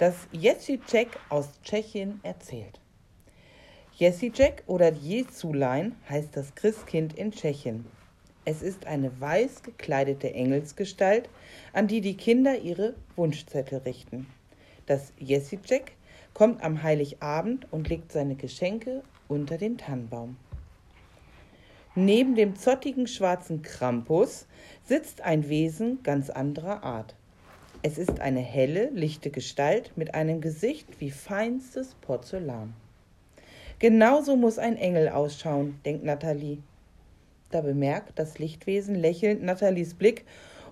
das Jack aus Tschechien erzählt. Jack oder Jesulein heißt das Christkind in Tschechien. Es ist eine weiß gekleidete Engelsgestalt, an die die Kinder ihre Wunschzettel richten. Das Jack kommt am Heiligabend und legt seine Geschenke unter den Tannenbaum. Neben dem zottigen schwarzen Krampus sitzt ein Wesen ganz anderer Art. Es ist eine helle, lichte Gestalt mit einem Gesicht wie feinstes Porzellan. Genauso muss ein Engel ausschauen, denkt Nathalie. Da bemerkt das Lichtwesen lächelnd Nathalies Blick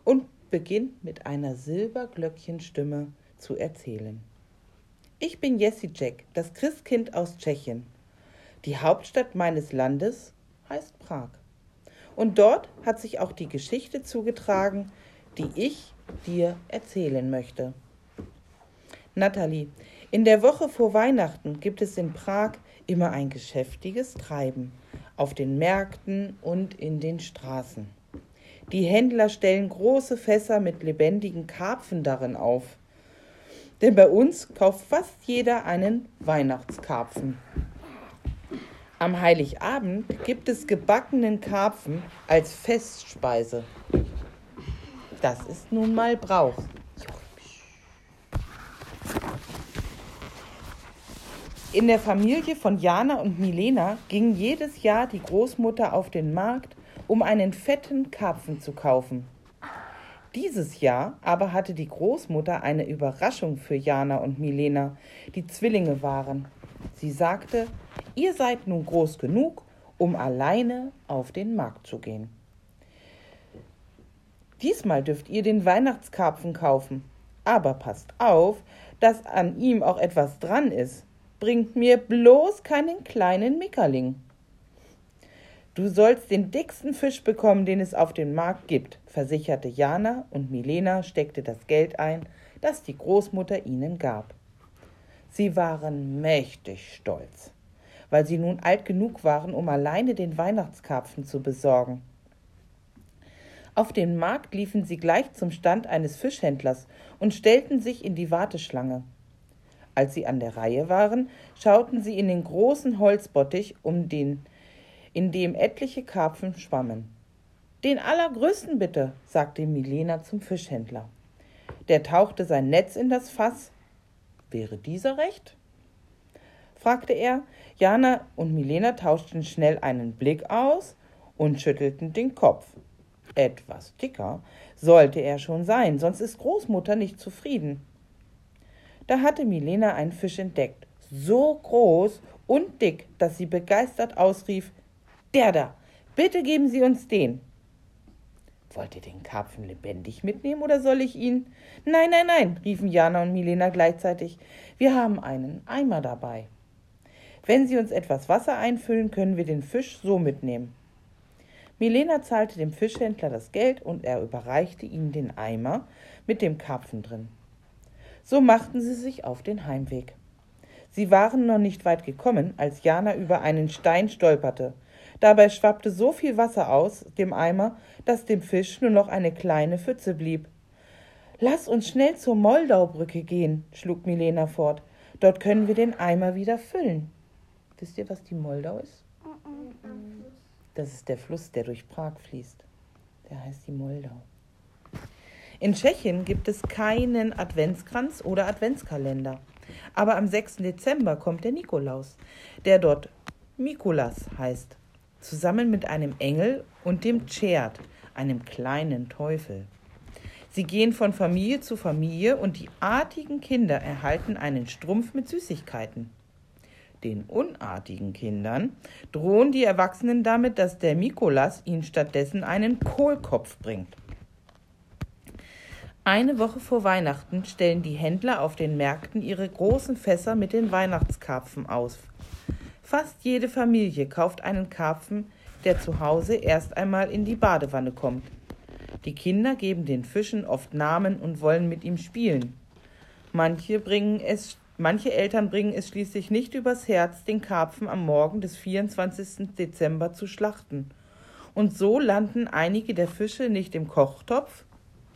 und beginnt mit einer Silberglöckchenstimme zu erzählen. Ich bin Jessie Jack, das Christkind aus Tschechien. Die Hauptstadt meines Landes heißt Prag. Und dort hat sich auch die Geschichte zugetragen, die ich dir erzählen möchte. Nathalie, in der Woche vor Weihnachten gibt es in Prag immer ein geschäftiges Treiben auf den Märkten und in den Straßen. Die Händler stellen große Fässer mit lebendigen Karpfen darin auf. Denn bei uns kauft fast jeder einen Weihnachtskarpfen. Am Heiligabend gibt es gebackenen Karpfen als Festspeise. Das ist nun mal Brauch. In der Familie von Jana und Milena ging jedes Jahr die Großmutter auf den Markt, um einen fetten Karpfen zu kaufen. Dieses Jahr aber hatte die Großmutter eine Überraschung für Jana und Milena, die Zwillinge waren. Sie sagte, ihr seid nun groß genug, um alleine auf den Markt zu gehen. Diesmal dürft ihr den Weihnachtskarpfen kaufen. Aber passt auf, dass an ihm auch etwas dran ist. Bringt mir bloß keinen kleinen Mickerling. Du sollst den dicksten Fisch bekommen, den es auf dem Markt gibt, versicherte Jana und Milena steckte das Geld ein, das die Großmutter ihnen gab. Sie waren mächtig stolz, weil sie nun alt genug waren, um alleine den Weihnachtskarpfen zu besorgen. Auf den Markt liefen sie gleich zum Stand eines Fischhändlers und stellten sich in die Warteschlange. Als sie an der Reihe waren, schauten sie in den großen Holzbottich, um den, in dem etliche Karpfen schwammen. Den allergrößten bitte, sagte Milena zum Fischhändler. Der tauchte sein Netz in das Fass. Wäre dieser recht? fragte er. Jana und Milena tauschten schnell einen Blick aus und schüttelten den Kopf. Etwas dicker sollte er schon sein, sonst ist Großmutter nicht zufrieden. Da hatte Milena einen Fisch entdeckt, so groß und dick, dass sie begeistert ausrief: Der da, bitte geben Sie uns den. Wollt ihr den Karpfen lebendig mitnehmen oder soll ich ihn? Nein, nein, nein, riefen Jana und Milena gleichzeitig. Wir haben einen Eimer dabei. Wenn Sie uns etwas Wasser einfüllen, können wir den Fisch so mitnehmen. Milena zahlte dem Fischhändler das Geld und er überreichte ihm den Eimer mit dem Karpfen drin. So machten sie sich auf den Heimweg. Sie waren noch nicht weit gekommen, als Jana über einen Stein stolperte. Dabei schwappte so viel Wasser aus dem Eimer, dass dem Fisch nur noch eine kleine Pfütze blieb. Lass uns schnell zur Moldaubrücke gehen, schlug Milena fort. Dort können wir den Eimer wieder füllen. Wisst ihr, was die Moldau ist? Das ist der Fluss, der durch Prag fließt. Der heißt die Moldau. In Tschechien gibt es keinen Adventskranz oder Adventskalender. Aber am 6. Dezember kommt der Nikolaus, der dort Mikulas heißt, zusammen mit einem Engel und dem Tschert, einem kleinen Teufel. Sie gehen von Familie zu Familie und die artigen Kinder erhalten einen Strumpf mit Süßigkeiten. Den unartigen Kindern drohen die Erwachsenen damit, dass der Mikolas ihnen stattdessen einen Kohlkopf bringt. Eine Woche vor Weihnachten stellen die Händler auf den Märkten ihre großen Fässer mit den Weihnachtskarpfen aus. Fast jede Familie kauft einen Karpfen, der zu Hause erst einmal in die Badewanne kommt. Die Kinder geben den Fischen oft Namen und wollen mit ihm spielen. Manche bringen es Manche Eltern bringen es schließlich nicht übers Herz, den Karpfen am Morgen des 24. Dezember zu schlachten. Und so landen einige der Fische nicht im Kochtopf,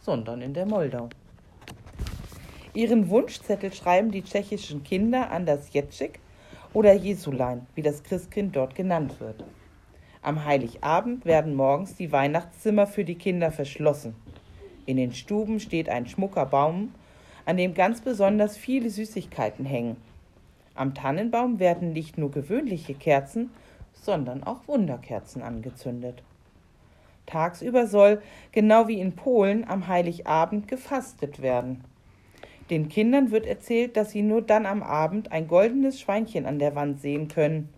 sondern in der Moldau. Ihren Wunschzettel schreiben die tschechischen Kinder an das Jetschik oder Jesulein, wie das Christkind dort genannt wird. Am Heiligabend werden morgens die Weihnachtszimmer für die Kinder verschlossen. In den Stuben steht ein schmucker Baum, an dem ganz besonders viele Süßigkeiten hängen. Am Tannenbaum werden nicht nur gewöhnliche Kerzen, sondern auch Wunderkerzen angezündet. Tagsüber soll, genau wie in Polen, am Heiligabend gefastet werden. Den Kindern wird erzählt, dass sie nur dann am Abend ein goldenes Schweinchen an der Wand sehen können.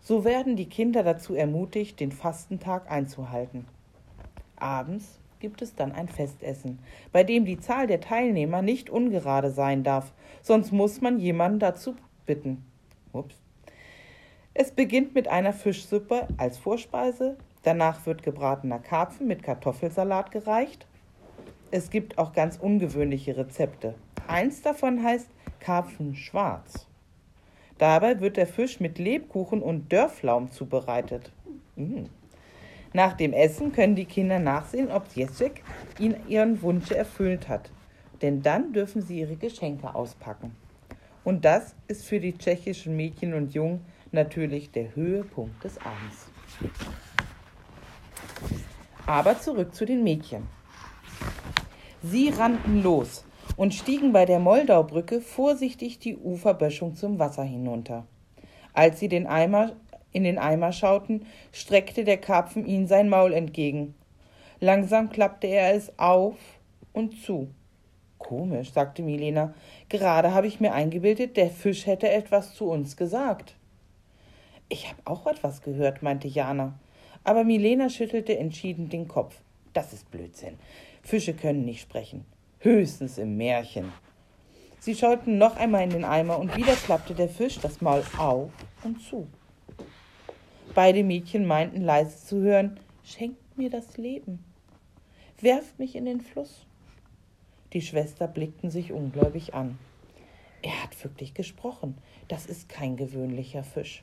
So werden die Kinder dazu ermutigt, den Fastentag einzuhalten. Abends gibt es dann ein Festessen, bei dem die Zahl der Teilnehmer nicht ungerade sein darf, sonst muss man jemanden dazu bitten. Ups. Es beginnt mit einer Fischsuppe als Vorspeise, danach wird gebratener Karpfen mit Kartoffelsalat gereicht. Es gibt auch ganz ungewöhnliche Rezepte. Eins davon heißt Karpfen schwarz. Dabei wird der Fisch mit Lebkuchen und Dörflaum zubereitet. Mm. Nach dem Essen können die Kinder nachsehen, ob Jessic ihren Wunsch erfüllt hat. Denn dann dürfen sie ihre Geschenke auspacken. Und das ist für die tschechischen Mädchen und Jungen natürlich der Höhepunkt des Abends. Aber zurück zu den Mädchen. Sie rannten los, und stiegen bei der Moldaubrücke vorsichtig die Uferböschung zum Wasser hinunter. Als sie den Eimer, in den Eimer schauten, streckte der Karpfen ihnen sein Maul entgegen. Langsam klappte er es auf und zu. Komisch, sagte Milena. Gerade habe ich mir eingebildet, der Fisch hätte etwas zu uns gesagt. Ich habe auch etwas gehört, meinte Jana. Aber Milena schüttelte entschieden den Kopf. Das ist Blödsinn. Fische können nicht sprechen höchstens im Märchen. Sie schauten noch einmal in den Eimer und wieder klappte der Fisch das Maul auf und zu. Beide Mädchen meinten leise zu hören, schenkt mir das Leben, werft mich in den Fluss. Die Schwester blickten sich ungläubig an. Er hat wirklich gesprochen, das ist kein gewöhnlicher Fisch.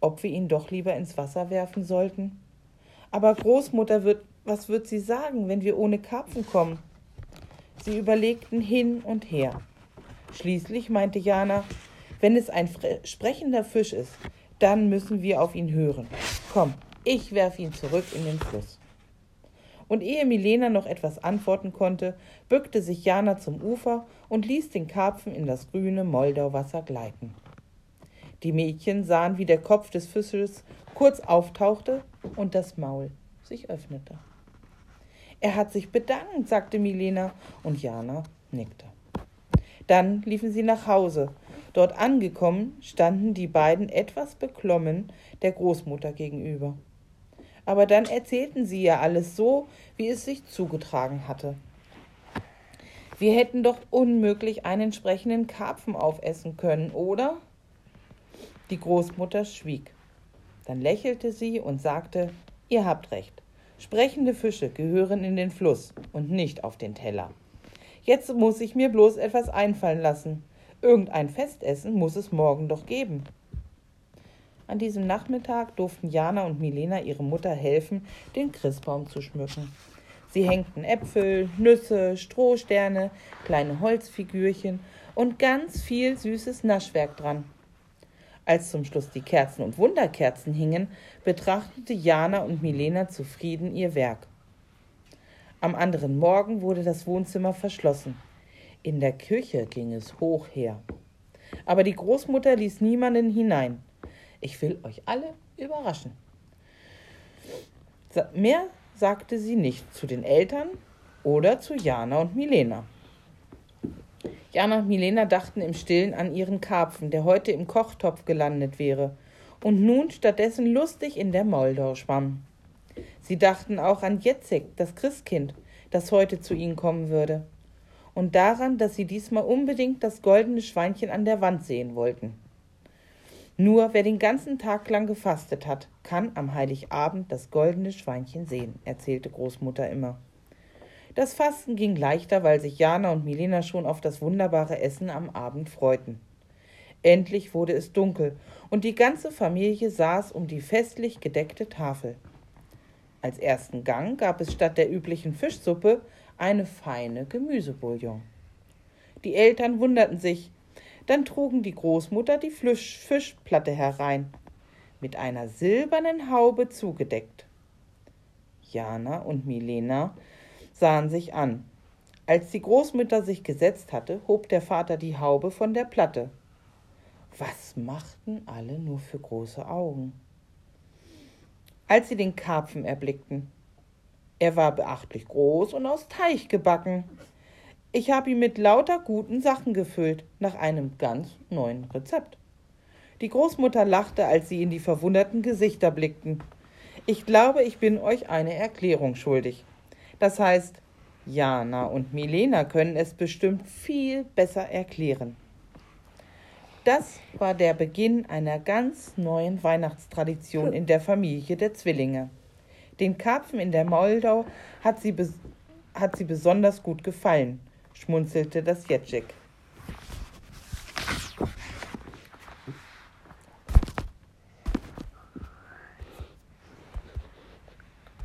Ob wir ihn doch lieber ins Wasser werfen sollten? Aber Großmutter wird, was wird sie sagen, wenn wir ohne Karpfen kommen? Sie überlegten hin und her. Schließlich meinte Jana, wenn es ein sprechender Fisch ist, dann müssen wir auf ihn hören. Komm, ich werf ihn zurück in den Fluss. Und ehe Milena noch etwas antworten konnte, bückte sich Jana zum Ufer und ließ den Karpfen in das grüne Moldauwasser gleiten. Die Mädchen sahen, wie der Kopf des Fisches kurz auftauchte und das Maul sich öffnete. Er hat sich bedankt, sagte Milena, und Jana nickte. Dann liefen sie nach Hause. Dort angekommen, standen die beiden etwas beklommen der Großmutter gegenüber. Aber dann erzählten sie ihr alles so, wie es sich zugetragen hatte. Wir hätten doch unmöglich einen entsprechenden Karpfen aufessen können, oder? Die Großmutter schwieg. Dann lächelte sie und sagte, ihr habt recht. Sprechende Fische gehören in den Fluss und nicht auf den Teller. Jetzt muss ich mir bloß etwas einfallen lassen. Irgendein Festessen muss es morgen doch geben. An diesem Nachmittag durften Jana und Milena ihre Mutter helfen, den Christbaum zu schmücken. Sie hängten Äpfel, Nüsse, Strohsterne, kleine Holzfigürchen und ganz viel süßes Naschwerk dran. Als zum Schluss die Kerzen und Wunderkerzen hingen, betrachtete Jana und Milena zufrieden ihr Werk. Am anderen Morgen wurde das Wohnzimmer verschlossen. In der Küche ging es hoch her. Aber die Großmutter ließ niemanden hinein. Ich will euch alle überraschen. Mehr sagte sie nicht zu den Eltern oder zu Jana und Milena. Jana und Milena dachten im Stillen an ihren Karpfen, der heute im Kochtopf gelandet wäre und nun stattdessen lustig in der Moldau schwamm. Sie dachten auch an Jetzig, das Christkind, das heute zu ihnen kommen würde, und daran, dass sie diesmal unbedingt das goldene Schweinchen an der Wand sehen wollten. Nur wer den ganzen Tag lang gefastet hat, kann am Heiligabend das goldene Schweinchen sehen, erzählte Großmutter immer. Das Fasten ging leichter, weil sich Jana und Milena schon auf das wunderbare Essen am Abend freuten. Endlich wurde es dunkel und die ganze Familie saß um die festlich gedeckte Tafel. Als ersten Gang gab es statt der üblichen Fischsuppe eine feine Gemüsebouillon. Die Eltern wunderten sich. Dann trugen die Großmutter die Fisch Fischplatte herein, mit einer silbernen Haube zugedeckt. Jana und Milena sahen sich an. Als die Großmutter sich gesetzt hatte, hob der Vater die Haube von der Platte. Was machten alle nur für große Augen? Als sie den Karpfen erblickten. Er war beachtlich groß und aus Teich gebacken. Ich habe ihn mit lauter guten Sachen gefüllt, nach einem ganz neuen Rezept. Die Großmutter lachte, als sie in die verwunderten Gesichter blickten. Ich glaube, ich bin euch eine Erklärung schuldig. Das heißt, Jana und Milena können es bestimmt viel besser erklären. Das war der Beginn einer ganz neuen Weihnachtstradition in der Familie der Zwillinge. Den Karpfen in der Moldau hat sie, hat sie besonders gut gefallen, schmunzelte das Jetschik.